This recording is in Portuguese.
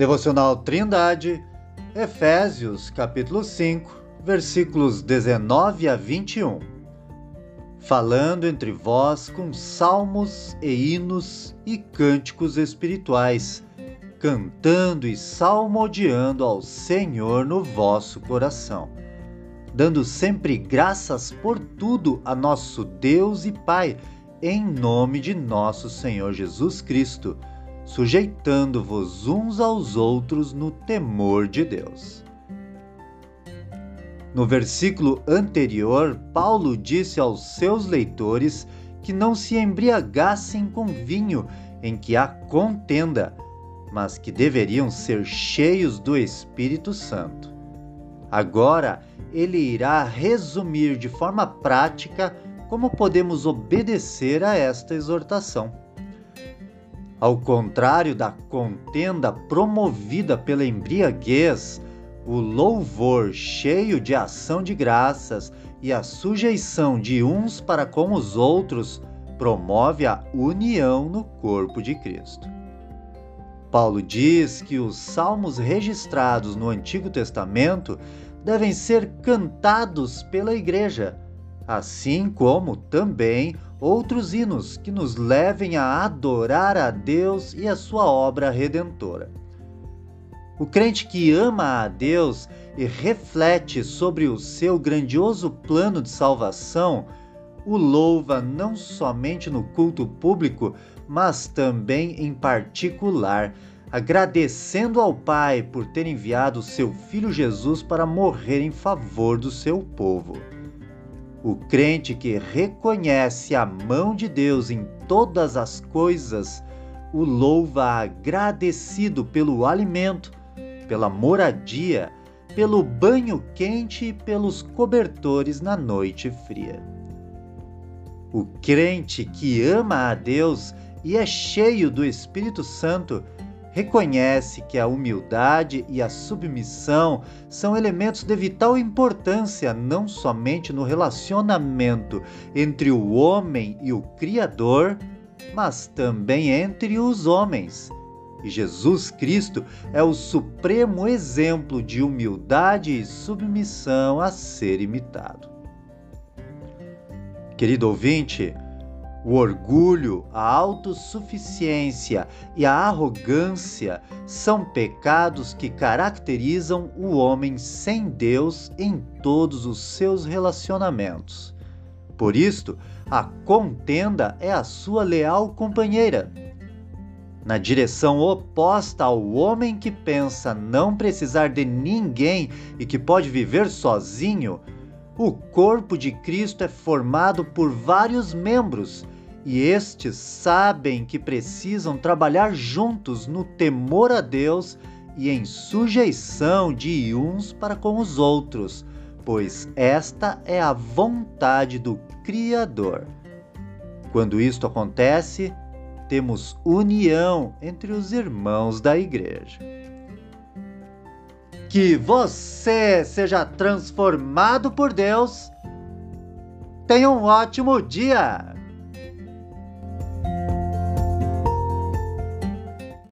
Devocional Trindade, Efésios, capítulo 5, versículos 19 a 21. Falando entre vós com salmos e hinos e cânticos espirituais, cantando e salmodiando ao Senhor no vosso coração, dando sempre graças por tudo a nosso Deus e Pai, em nome de nosso Senhor Jesus Cristo sujeitando-vos uns aos outros no temor de Deus. No versículo anterior, Paulo disse aos seus leitores que não se embriagassem com vinho em que há contenda, mas que deveriam ser cheios do Espírito Santo. Agora, ele irá resumir de forma prática como podemos obedecer a esta exortação. Ao contrário da contenda promovida pela embriaguez, o louvor cheio de ação de graças e a sujeição de uns para com os outros promove a união no corpo de Cristo. Paulo diz que os salmos registrados no Antigo Testamento devem ser cantados pela igreja, assim como também outros hinos que nos levem a adorar a Deus e a sua obra redentora. O crente que ama a Deus e reflete sobre o seu grandioso plano de salvação, o louva não somente no culto público, mas também em particular, agradecendo ao Pai por ter enviado seu Filho Jesus para morrer em favor do seu povo. O crente que reconhece a mão de Deus em todas as coisas o louva agradecido pelo alimento, pela moradia, pelo banho quente e pelos cobertores na noite fria. O crente que ama a Deus e é cheio do Espírito Santo reconhece que a humildade e a submissão são elementos de vital importância não somente no relacionamento entre o homem e o Criador, mas também entre os homens. E Jesus Cristo é o supremo exemplo de humildade e submissão a ser imitado. Querido ouvinte, o orgulho, a autossuficiência e a arrogância são pecados que caracterizam o homem sem Deus em todos os seus relacionamentos. Por isto, a contenda é a sua leal companheira. Na direção oposta ao homem que pensa não precisar de ninguém e que pode viver sozinho, o corpo de Cristo é formado por vários membros e estes sabem que precisam trabalhar juntos no temor a Deus e em sujeição de uns para com os outros, pois esta é a vontade do Criador. Quando isto acontece, temos união entre os irmãos da igreja. Que você seja transformado por Deus. Tenha um ótimo dia!